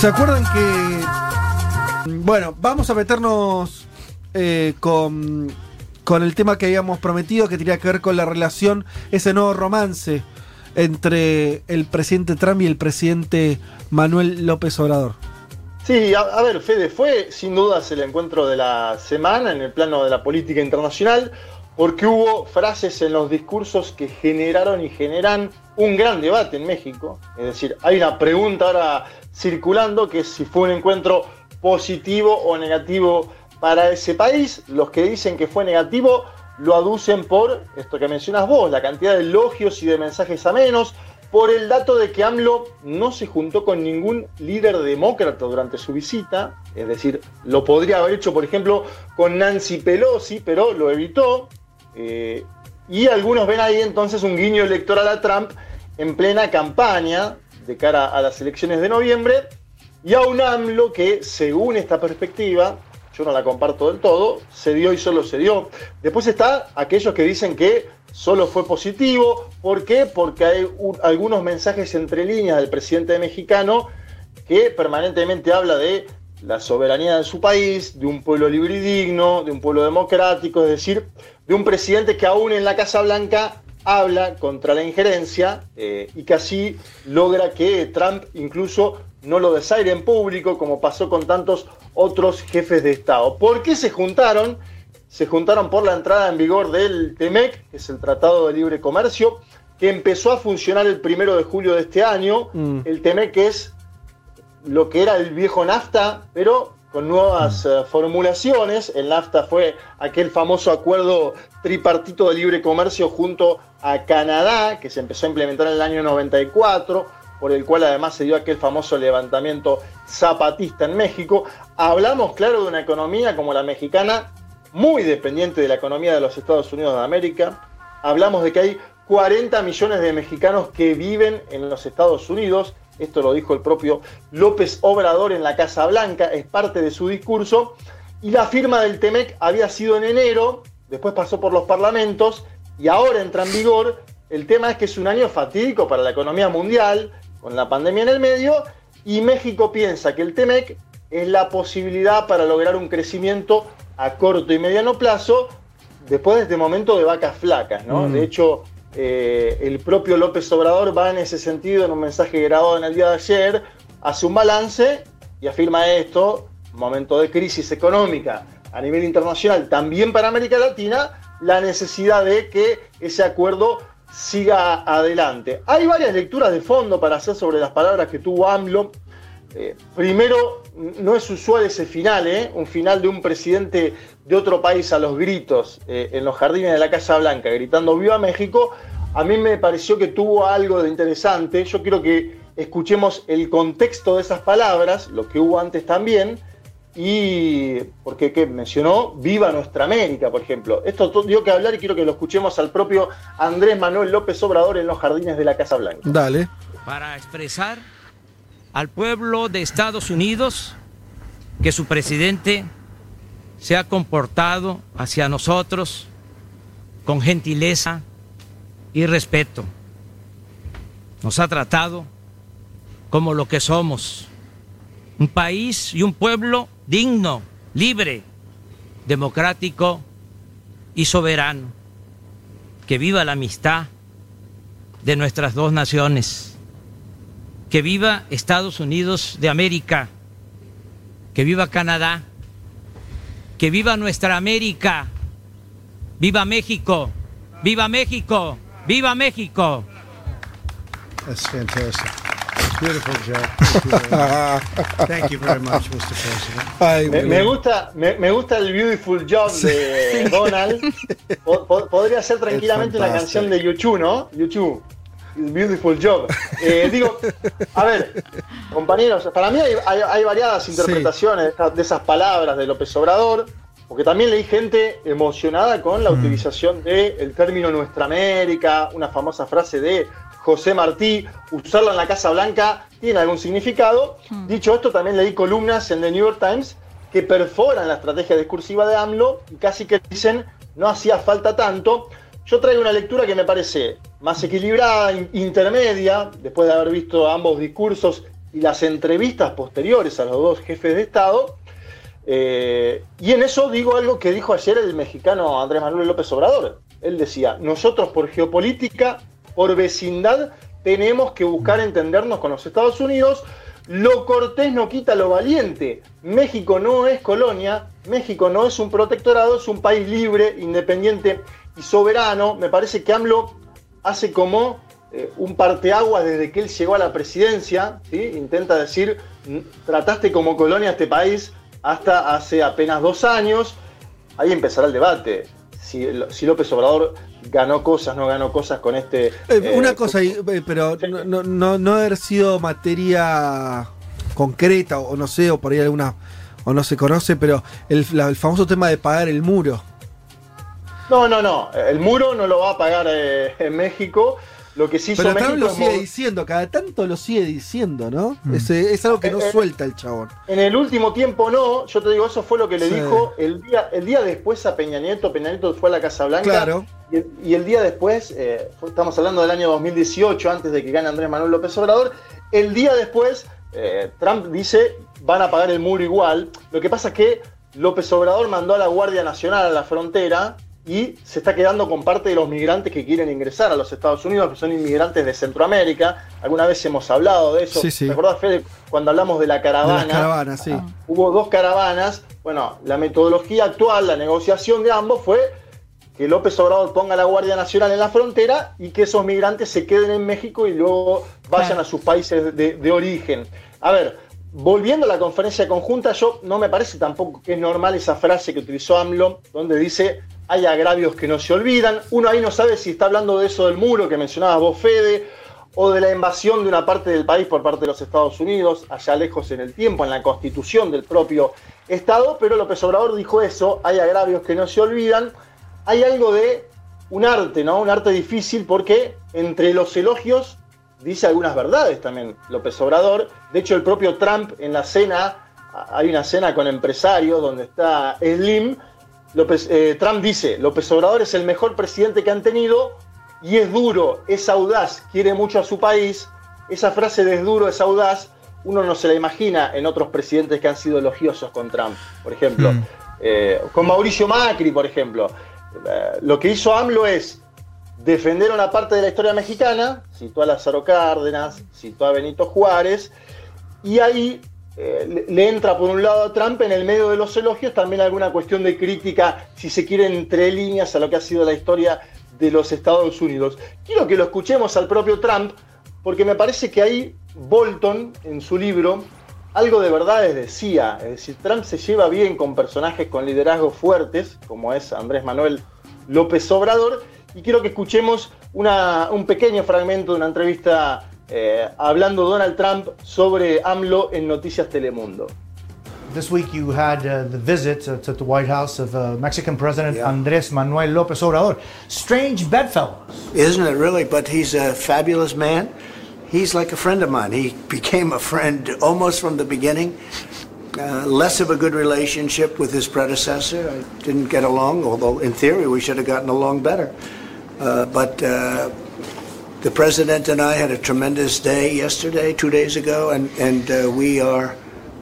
¿Se acuerdan que... Bueno, vamos a meternos eh, con, con el tema que habíamos prometido, que tenía que ver con la relación, ese nuevo romance entre el presidente Trump y el presidente Manuel López Obrador. Sí, a, a, ver, Fede, fue sin dudas el encuentro de la semana en el plano de la política internacional, porque hubo frases en los discursos que generaron y generan un gran debate en México. Es decir, hay una pregunta ahora circulando que si fue un encuentro positivo o negativo para ese país. Los que dicen que fue negativo lo aducen por esto que mencionas vos, la cantidad de elogios y de mensajes a menos, por el dato de que AMLO no se juntó con ningún líder demócrata durante su visita, es decir, lo podría haber hecho, por ejemplo, con Nancy Pelosi, pero lo evitó. Eh, y algunos ven ahí entonces un guiño electoral a Trump en plena campaña de cara a las elecciones de noviembre, y a un AMLO que, según esta perspectiva, yo no la comparto del todo, se dio y solo se dio. Después está aquellos que dicen que solo fue positivo. ¿Por qué? Porque hay algunos mensajes entre líneas del presidente mexicano que permanentemente habla de la soberanía de su país, de un pueblo libre y digno, de un pueblo democrático, es decir, de un presidente que aún en la Casa Blanca habla contra la injerencia eh, y que así logra que Trump incluso no lo desaire en público como pasó con tantos otros jefes de Estado. ¿Por qué se juntaron? Se juntaron por la entrada en vigor del TEMEC, que es el Tratado de Libre Comercio, que empezó a funcionar el primero de julio de este año. Mm. El TEMEC es lo que era el viejo NAFTA, pero con nuevas uh, formulaciones. El NAFTA fue aquel famoso acuerdo tripartito de libre comercio junto a Canadá, que se empezó a implementar en el año 94, por el cual además se dio aquel famoso levantamiento zapatista en México. Hablamos, claro, de una economía como la mexicana, muy dependiente de la economía de los Estados Unidos de América. Hablamos de que hay 40 millones de mexicanos que viven en los Estados Unidos. Esto lo dijo el propio López Obrador en la Casa Blanca, es parte de su discurso. Y la firma del TEMEC había sido en enero, después pasó por los parlamentos y ahora entra en vigor. El tema es que es un año fatídico para la economía mundial, con la pandemia en el medio, y México piensa que el TEMEC es la posibilidad para lograr un crecimiento a corto y mediano plazo después de este momento de vacas flacas, ¿no? Mm. De hecho, eh, el propio López Obrador va en ese sentido en un mensaje grabado en el día de ayer, hace un balance y afirma esto, momento de crisis económica a nivel internacional, también para América Latina, la necesidad de que ese acuerdo siga adelante. Hay varias lecturas de fondo para hacer sobre las palabras que tuvo AMLO. Eh, primero, no es usual ese final, ¿eh? un final de un presidente de otro país a los gritos eh, en los jardines de la Casa Blanca, gritando Viva México. A mí me pareció que tuvo algo de interesante. Yo quiero que escuchemos el contexto de esas palabras, lo que hubo antes también, y porque ¿qué? mencionó Viva Nuestra América, por ejemplo. Esto dio que hablar y quiero que lo escuchemos al propio Andrés Manuel López Obrador en los jardines de la Casa Blanca. Dale. Para expresar al pueblo de Estados Unidos que su presidente se ha comportado hacia nosotros con gentileza y respeto. Nos ha tratado como lo que somos, un país y un pueblo digno, libre, democrático y soberano. Que viva la amistad de nuestras dos naciones. Que viva Estados Unidos de América. Que viva Canadá. Que viva nuestra América. Viva México. Viva México. Viva México. That's fantastic. Beautiful, Jack. Thank you very much, Mr. President. Ay, me, me, gusta, me, me, gusta el Beautiful Job de Donald. podría ser tranquilamente una canción de YouTube, ¿no? YouTube. Beautiful job. Eh, digo, a ver, compañeros, para mí hay, variadas interpretaciones de, esas palabras de López Obrador, porque también leí gente emocionada con la mm. utilización del término Nuestra América, una famosa frase de José Martí, usarla en la Casa Blanca tiene algún significado. Mm. Dicho esto, también leí columnas en The New York Times que perforan la estrategia discursiva de AMLO y casi que dicen no hacía falta tanto. Yo traigo una lectura que me parece más equilibrada, intermedia, después de haber visto ambos discursos y las entrevistas posteriores a los dos jefes de Estado. Eh, y en eso digo algo que dijo ayer el mexicano Andrés Manuel López Obrador. Él decía, nosotros por geopolítica, por vecindad, tenemos que buscar entendernos con los Estados Unidos, lo cortés no quita lo valiente. México no es colonia, México no es un protectorado, es un país libre, independiente y soberano. Me parece que AMLO hace como eh, un parteaguas desde que él llegó a la presidencia. ¿sí? Intenta decir, trataste como colonia a este país hasta hace apenas dos años. Ahí empezará el debate. Si, si López Obrador ganó cosas, no ganó cosas con este. Eh, una eh, cosa, eh, pero no, no, no, haber sido materia concreta, o no sé, o por ahí alguna, o no se conoce, pero el, el famoso tema de pagar el muro. No, no, no. El muro no lo va a pagar en México. Lo que sí Pero Trump lo sigue diciendo, cada tanto lo sigue diciendo, ¿no? Mm. Es, algo que no suelta el chabón. En el último tiempo no, yo te digo, eso fue lo que le dijo el día, el día después a Peña Nieto. Peña Nieto fue a la Casa Blanca. Claro. Y el, día después, eh, estamos hablando del año 2018, antes de que gane Andrés Manuel López Obrador, el día después eh, Trump dice van a pagar el muro igual. Lo que pasa es que López Obrador mandó a la Guardia Nacional a la frontera y se está quedando con parte de los migrantes que quieren ingresar a los Estados Unidos, que son inmigrantes de Centroamérica. Alguna vez hemos hablado de eso. Sí, ¿Te acordás, Fede, cuando hablamos de la caravana? De sí. Hubo dos caravanas. Bueno, la metodología actual, la negociación de ambos fue que López Obrador ponga la Guardia Nacional en la frontera y que esos migrantes se queden en México y luego vayan a sus países de, origen. A ver, volviendo a la conferencia conjunta, yo no me parece tampoco que es normal esa frase que utilizó AMLO, donde dice hay agravios que no se olvidan. Uno ahí no sabe si está hablando de eso del muro que mencionaba vos, Fede, o de la invasión de una parte del país por parte de los Estados Unidos, allá lejos en el tiempo, en la constitución del propio Estado, pero López Obrador dijo eso, hay agravios que no se olvidan hay algo de un arte, ¿no? Un arte difícil porque entre los elogios dice algunas verdades también López Obrador. De hecho, el propio Trump en la cena, hay una cena con empresarios donde está Slim. López, eh, Trump dice, López Obrador es el mejor presidente que han tenido y es duro, es audaz, quiere mucho a su país. Esa frase de es duro, es audaz, uno no se la imagina en otros presidentes que han sido elogiosos con Trump, por ejemplo. Mm. Eh, con Mauricio Macri, por ejemplo. Eh, lo que hizo AMLO es defender una parte de la historia mexicana, citó a Lázaro Cárdenas, citó a Benito Juárez, y ahí eh, le entra por un lado a Trump en el medio de los elogios también alguna cuestión de crítica, si se quiere, entre líneas a lo que ha sido la historia de los Estados Unidos. Quiero que lo escuchemos al propio Trump, porque me parece que ahí Bolton, en su libro, algo de verdades decía, es decir, Trump se lleva bien con personajes con liderazgos fuertes, como es Andrés Manuel López Obrador, y quiero que escuchemos un pequeño fragmento de una entrevista eh, hablando Donald Trump sobre AMLO en Noticias Telemundo. This week you had uh, the visit uh, to the White House of uh, Mexican President Andrés Manuel López Obrador. Strange bedfellows. Isn't it really? But he's a fabulous man. he's like a friend of mine. He became a friend almost from the beginning. Uh, less of a good relationship with his predecessor. I didn't get along, although in theory we should have gotten along better. Uh, but uh, the president and I had a tremendous day yesterday, two days ago, and, and uh, we are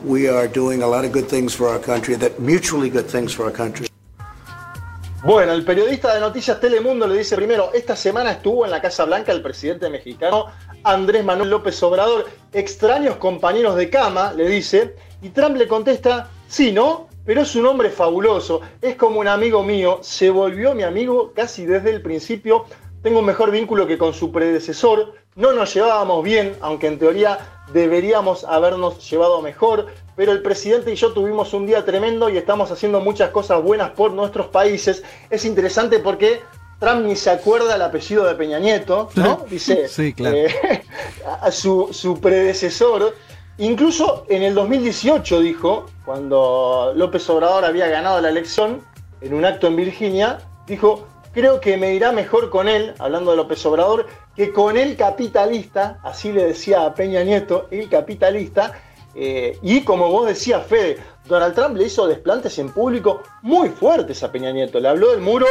we are doing a lot of good things for our country, that mutually good things for our country. Bueno, el periodista de Noticias Telemundo le dice primero, esta semana estuvo en la Casa Blanca el presidente mexicano Andrés Manuel López Obrador, extraños compañeros de cama, le dice, y Trump le contesta, sí, ¿no? Pero es un hombre fabuloso, es como un amigo mío, se volvió mi amigo casi desde el principio, tengo un mejor vínculo que con su predecesor, no nos llevábamos bien, aunque en teoría deberíamos habernos llevado mejor, pero el presidente y yo tuvimos un día tremendo y estamos haciendo muchas cosas buenas por nuestros países. Es interesante porque Trump ni se acuerda el apellido de Peña Nieto, ¿no? Dice Sí, claro. eh, a su, su predecesor. Incluso en el 2018 dijo, cuando López Obrador había ganado la elección, en un acto en Virginia, dijo, creo que me irá mejor con él, hablando de López Obrador, que con el capitalista, así le decía a Peña Nieto, el capitalista, eh, y como vos decías, Fede, Donald Trump le hizo desplantes en público muy fuertes a Peña Nieto. Le habló del muro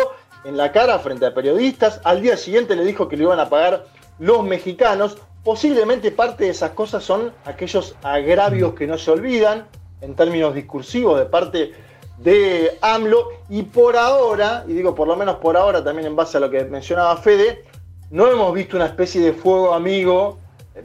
en la cara frente a periodistas. Al día siguiente le dijo que lo iban a pagar los mexicanos. Posiblemente parte de esas cosas son aquellos agravios que no se olvidan en términos discursivos de parte de AMLO. Y por ahora, y digo por lo menos por ahora también en base a lo que mencionaba Fede, no hemos visto una especie de fuego amigo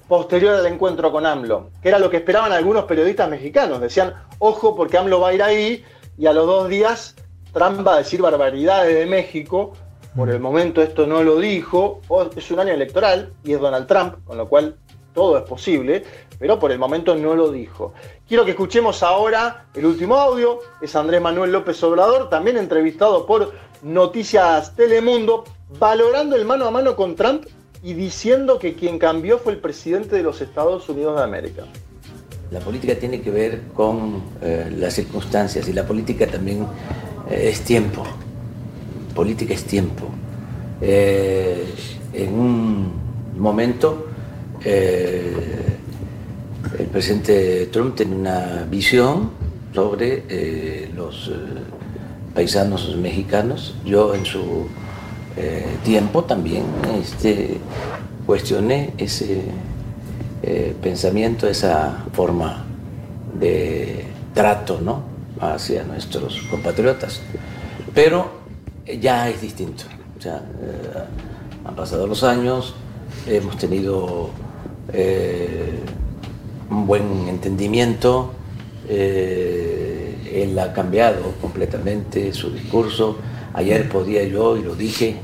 posterior al encuentro con AMLO, que era lo que esperaban algunos periodistas mexicanos. Decían, ojo, porque AMLO va a ir ahí y a los dos días Trump va a decir barbaridades de México. Por el momento esto no lo dijo. Es un año electoral y es Donald Trump, con lo cual todo es posible, pero por el momento no lo dijo. Quiero que escuchemos ahora el último audio. Es Andrés Manuel López Obrador, también entrevistado por Noticias Telemundo, valorando el mano a mano con Trump y diciendo que quien cambió fue el presidente de los Estados Unidos de América. La política tiene que ver con eh, las circunstancias y la política también eh, es tiempo. Política es tiempo. Eh, en un momento el presidente Trump tiene una visión sobre eh, los eh, paisanos mexicanos. Yo en su eh, tiempo también este, cuestioné ese pensamiento, esa forma de trato ¿no? hacia nuestros compatriotas. Pero ya es distinto. O sea, han pasado los años, hemos tenido un buen entendimiento, eh, él ha cambiado completamente su discurso. Ayer podía yo, y lo dije,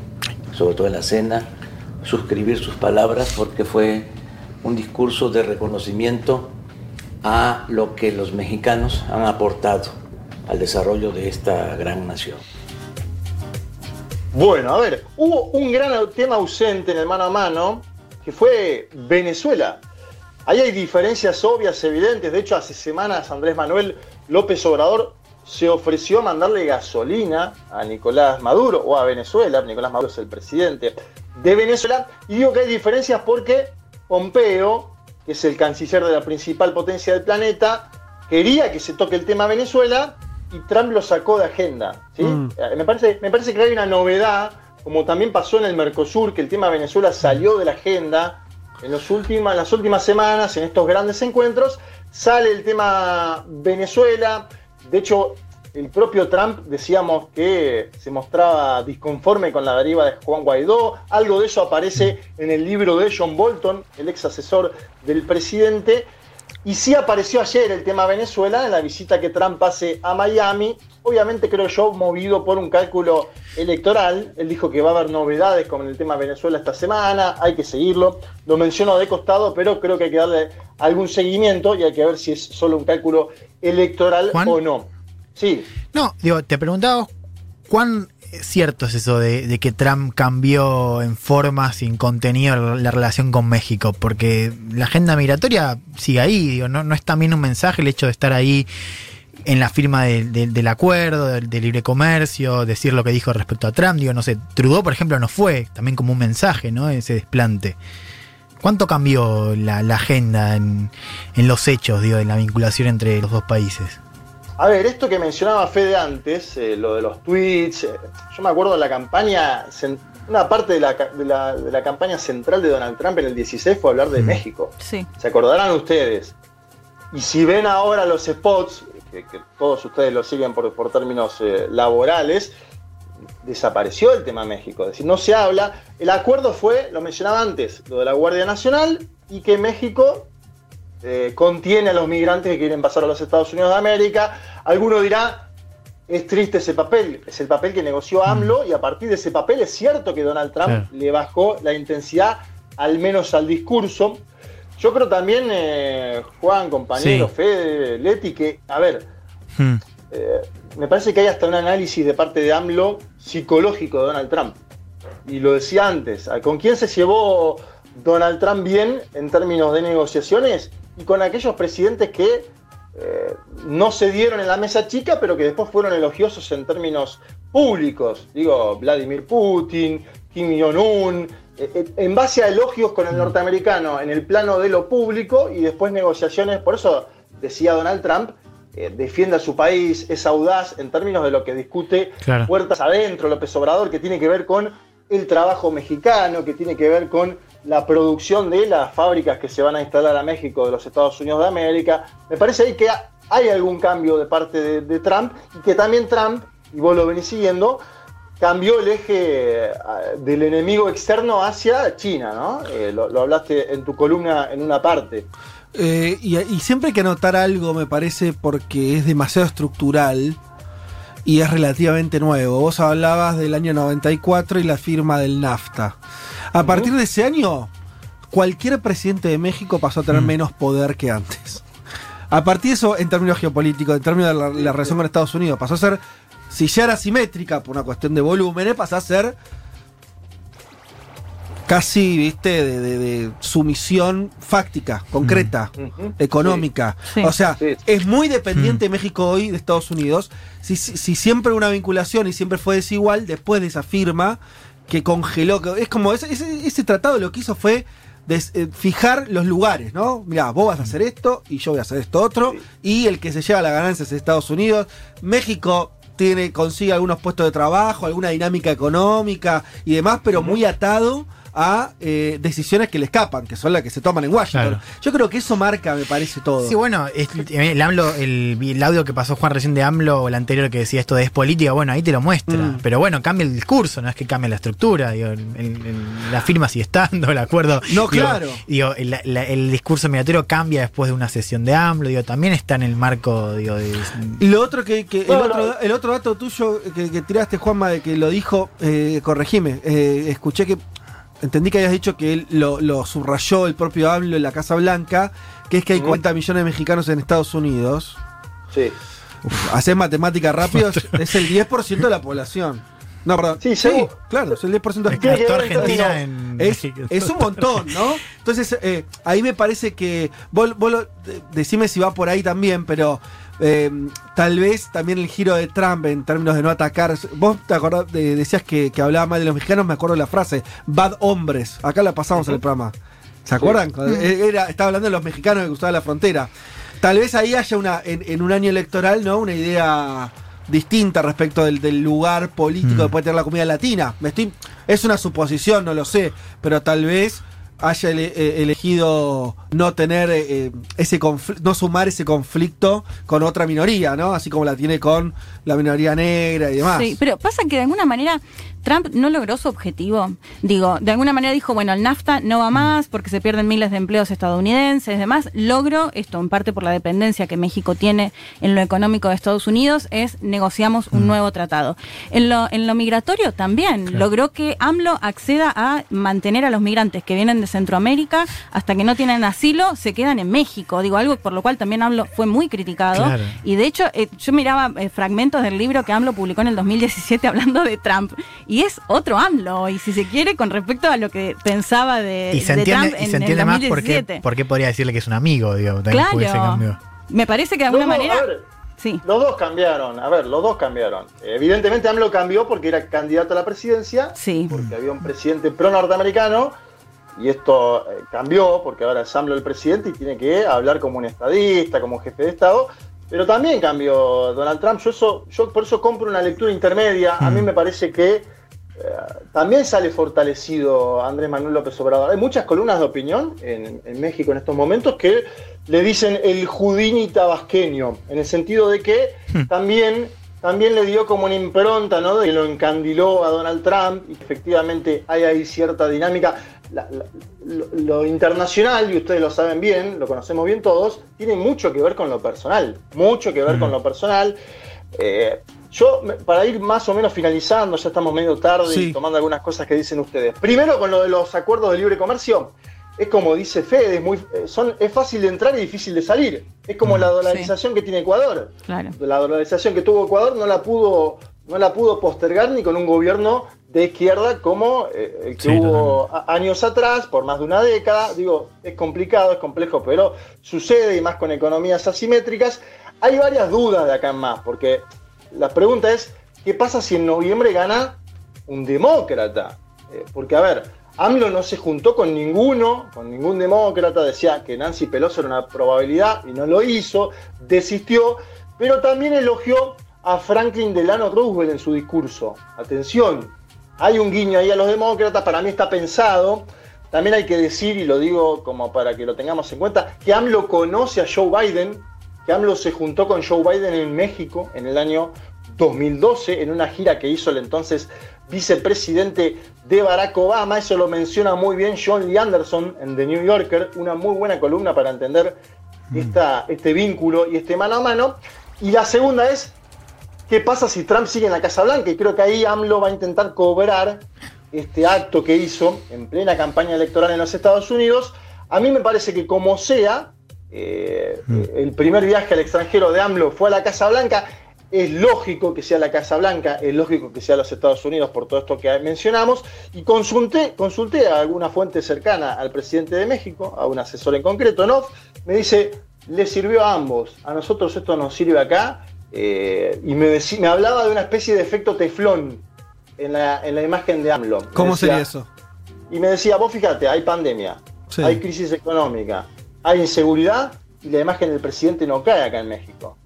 sobre todo en la cena, suscribir sus palabras porque fue un discurso de reconocimiento a lo que los mexicanos han aportado al desarrollo de esta gran nación. Bueno, a ver, hubo un gran tema ausente en el mano a mano, que fue Venezuela. Ahí hay diferencias obvias, evidentes. De hecho, hace semanas Andrés Manuel López Obrador se ofreció a mandarle gasolina a Nicolás Maduro o a Venezuela. Nicolás Maduro es el presidente de Venezuela. Y digo que hay diferencias porque Pompeo, que es el canciller de la principal potencia del planeta, quería que se toque el tema Venezuela y Trump lo sacó de agenda. ¿sí? Mm. Eh, Me, parece, me parece que hay una novedad, como también pasó en el Mercosur, que el tema Venezuela salió de la agenda en, los últimas, las últimas semanas, en estos grandes encuentros, sale el tema Venezuela. De hecho, el propio Trump decíamos que se mostraba disconforme con la deriva de Juan Guaidó. Algo de eso aparece en el libro de John Bolton, el ex asesor del presidente. Y sí apareció ayer el tema Venezuela en la visita que Trump hace a Miami. Obviamente creo yo movido por un cálculo electoral. Él dijo que va a haber novedades con el tema Venezuela esta semana, hay que seguirlo. Lo menciono de costado, pero creo que hay que darle algún seguimiento y hay que ver si es solo un cálculo electoral Juan. o no. Sí, No, digo, te preguntaba cuán cierto es eso de, de que Trump cambió en forma, sin contenido, la, la relación con México, porque la agenda migratoria sigue ahí, digo, no, no es también un mensaje el hecho de estar ahí en la firma de- de- del acuerdo, del libre comercio, decir lo que dijo respecto a Trump, digo, no sé, Trudeau, por ejemplo, no fue también como un mensaje, ¿no? Ese desplante. ¿Cuánto cambió la, la agenda en, en los hechos, digo, en la vinculación entre los dos países? A ver, esto que mencionaba Fede antes, eh, lo de los tweets, eh, yo me acuerdo de la campaña, una parte de la, ca- de la- de la campaña central de Donald Trump en el 16 fue hablar de Mm. México. Sí. Se acordarán ustedes. Y si ven ahora los spots, que, que todos ustedes lo siguen por, por términos eh, laborales, desapareció el tema México. Es decir, no se habla. El acuerdo fue, lo mencionaba antes, lo de la Guardia Nacional y que México eh, contiene a los migrantes que quieren pasar a los Estados Unidos de América. Alguno dirá, es triste ese papel, es el papel que negoció AMLO y a partir de ese papel es cierto que Donald Trump le bajó la intensidad, al menos al discurso. Yo creo también, eh, Juan, compañero, Sí. Fede, Leti, que, a ver, Hmm. eh, me parece que hay hasta un análisis de parte de AMLO psicológico de Donald Trump. y lo decía antes, ¿con quién se llevó Donald Trump bien en términos de negociaciones? Y con aquellos presidentes que eh, no se dieron en la mesa chica, pero que después fueron elogiosos en términos públicos. Digo, Vladimir Putin, Kim Jong-un, eh, eh, en base a elogios con el norteamericano en el plano de lo público y después negociaciones. Por eso decía Donald Trump, defiende a su país, es audaz en términos de lo que discute puertas adentro López Obrador, que tiene que ver con el trabajo mexicano, que tiene que ver con la producción de las fábricas que se van a instalar a México de los Estados Unidos de América. Me parece ahí que hay algún cambio de parte de, Trump y que también Trump, y vos lo venís siguiendo, cambió el eje eh, del enemigo externo hacia China, ¿no? Eh, lo, hablaste en tu columna en una parte. Eh, y, y, siempre hay que anotar algo, me parece, porque es demasiado estructural y es relativamente nuevo. Vos hablabas del año 94 y la firma del NAFTA. A partir de ese año, cualquier presidente de México pasó a tener mm. menos poder que antes. A partir de eso, en términos geopolíticos, en términos de la, relación con Estados Unidos, pasó a ser, si ya era simétrica por una cuestión de volúmenes, pasó a ser casi, viste, de, sumisión fáctica, concreta, mm. económica. O sea, es muy dependiente mm. México hoy de Estados Unidos. Si, si, siempre una vinculación y siempre fue desigual, después de esa firma, que congeló. es como ese, ese, tratado lo que hizo fue eh, fijar los lugares, ¿no? Mira, vos vas a hacer esto y yo voy a hacer esto otro. Y el que se lleva la ganancia es Estados Unidos. México tiene, consigue algunos puestos de trabajo, alguna dinámica económica y demás, pero muy atado a eh, decisiones que le escapan, que son las que se toman en Washington. Yo creo que eso marca, me parece todo. Sí, bueno, el, AMLO, el, audio que pasó Juan recién de AMLO, o el anterior que decía esto de es política, bueno, ahí te lo muestra. Mm. Pero bueno, cambia el discurso, no es que cambie la estructura, digo, la firma sigue estando, el acuerdo. No, claro. Digo, el, discurso migratorio cambia después de una sesión de AMLO, digo, también está en el marco, digo, de. Lo otro que, el, otro, dato tuyo que, tiraste, Juanma, de que lo dijo, eh, corregime, eh, escuché que entendí que habías dicho que él lo, subrayó el propio AMLO en la Casa Blanca, que es que hay 40 millones de mexicanos en Estados Unidos. Sí. hacer matemáticas rápido, es el 10% de la población. No, perdón. Sí, sí. claro, es el 10% de la Argentina en es, es, un montón, ¿no? Entonces, eh, ahí me parece que. Vos, decime si va por ahí también, pero eh, tal vez también el giro de Trump en términos de no atacar. Vos te acordás, decías que, hablaba mal de los mexicanos, me acuerdo de la frase, bad hombres. Acá la pasamos en el programa. ¿Se acuerdan? Era, estaba hablando de los mexicanos que cruzaban la frontera. Tal vez ahí haya una, en, un año electoral, ¿no? Una idea distinta respecto del, lugar político mm. que puede tener la comunidad latina. Me estoy, es una suposición, no lo sé, pero tal vez haya eh, elegido no tener eh, eh, ese no sumar ese conflicto con otra minoría, ¿no? Así como la tiene con la minoría negra y demás. Sí, pero pasa que de alguna manera Trump no logró su objetivo. Digo, de alguna manera dijo, bueno, el NAFTA no va más porque se pierden miles de empleos estadounidenses, demás. Logro, esto en parte por la dependencia que México tiene en lo económico de Estados Unidos, es negociamos un mm. nuevo tratado. En lo, en lo migratorio también logró que AMLO acceda a mantener a los migrantes que vienen de Centroamérica hasta que no tienen asilo, se quedan en México. Digo, algo por lo cual también AMLO fue muy criticado. Y de hecho, eh, yo miraba eh, fragmentos del libro que AMLO publicó en el 2017 hablando de Trump. Y es otro AMLO, y si se quiere, con respecto a lo que pensaba de, y se entiende, y se entiende más por qué, podría decirle que es un amigo, digo, claro. Me parece que de alguna manera... Sí. Los dos cambiaron, a ver, los dos cambiaron. Evidentemente AMLO cambió porque era candidato a la presidencia, sí. porque había un presidente pro-norteamericano, y esto eh, cambió porque ahora es AMLO el presidente y tiene que hablar como un estadista, como jefe de Estado, pero también cambió Donald Trump. Yo, eso, yo por eso compro una lectura intermedia. A mí mm. me parece que también sale fortalecido Andrés Manuel López Obrador. Hay muchas columnas de opinión en, México en estos momentos que le dicen el judini tabasqueño, en el sentido de que hmm. también, también le dio como una impronta, ¿no? De que lo encandiló a Donald Trump y efectivamente hay ahí cierta dinámica. lo, internacional, y ustedes lo saben bien, lo conocemos bien todos, tiene mucho que ver con lo personal, mucho que ver hmm. con lo personal. Eh, yo, para ir más o menos finalizando, ya estamos medio tarde y tomando algunas cosas que dicen ustedes. Primero, con lo de los acuerdos de libre comercio, es como dice Fede, es, muy, eh, son, es fácil de entrar y difícil de salir. Es como mm, la dolarización que tiene Ecuador. La dolarización que tuvo Ecuador no la pudo, no la pudo postergar ni con un gobierno de izquierda como eh, el que hubo años atrás, por más de una década. Digo, es complicado, es complejo, pero sucede y más con economías asimétricas. Hay varias dudas de acá en más, porque la pregunta es, ¿qué pasa si en noviembre gana un demócrata? Eh, porque, a ver, AMLO no se juntó con ninguno, con ningún demócrata, decía que Nancy Pelosi era una probabilidad y no lo hizo, desistió, pero también elogió a Franklin Delano Roosevelt en su discurso. Atención, hay un guiño ahí a los demócratas, para mí está pensado. También hay que decir, y lo digo como para que lo tengamos en cuenta, que AMLO conoce a Joe Biden, que AMLO se juntó con Joe Biden en México en el año 2012 en una gira que hizo el entonces vicepresidente de Barack Obama. Eso lo menciona muy bien John Lee Anderson en The New Yorker, una muy buena columna para entender mm. este vínculo y este mano a mano. Y la segunda es, ¿qué pasa si Trump sigue en la Casa Blanca? Y creo que ahí AMLO va a intentar cobrar este acto que hizo en plena campaña electoral en los Estados Unidos. A mí me parece que como sea, eh, mm. el primer viaje al extranjero de AMLO fue a la Casa Blanca es lógico que sea la Casa Blanca, es lógico que sea los Estados Unidos por todo esto que mencionamos, y consulté, consulté a alguna fuente cercana al presidente de México, a un asesor en concreto, ¿no? Me dice, le sirvió a ambos, a nosotros esto nos sirve acá, eh, y me, me hablaba de una especie de efecto teflón en la, imagen de AMLO. ¿Cómo sería eso? Y me decía, vos fíjate, hay pandemia, hay crisis económica, hay inseguridad, y la imagen del presidente no cae acá en México.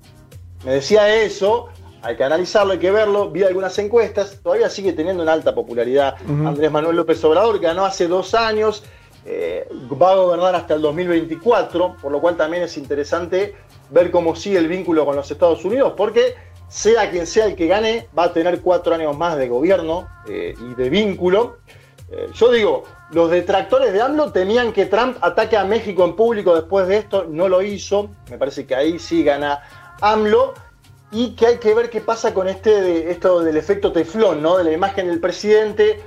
Me decía eso, hay que analizarlo, hay que verlo. Vi algunas encuestas, todavía sigue teniendo una alta popularidad. Andrés Manuel López Obrador ganó hace dos años, eh, va a gobernar hasta el 2024, por lo cual también es interesante ver cómo sigue el vínculo con los Estados Unidos, porque sea quien sea el que gane, va a tener cuatro años más de gobierno eh, y de vínculo. Eh, yo digo, los detractores de AMLO temían que Trump ataque a México en público después de esto, no lo hizo, me parece que ahí sí gana AMLO y que hay que ver qué pasa con este esto del efecto teflón, ¿no? De la imagen del presidente.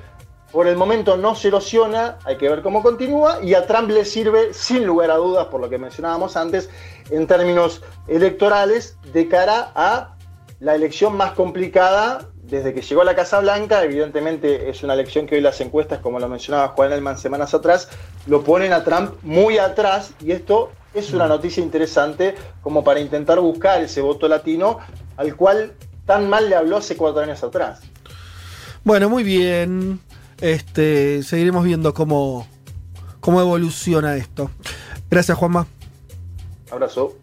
Por el momento no se erosiona, hay que ver cómo continúa y a Trump le sirve, sin lugar a dudas, por lo que mencionábamos antes, en términos electorales, de cara a la elección más complicada desde que llegó a la Casa Blanca. Evidentemente es una elección que hoy las encuestas, como lo mencionaba Juan Elman semanas atrás, lo ponen a Trump muy atrás y esto es una noticia interesante como para intentar buscar ese voto latino al cual tan mal le habló hace cuatro años atrás. Bueno, muy bien. Este, seguiremos viendo cómo, cómo evoluciona esto. Gracias, Juanma. Abrazo.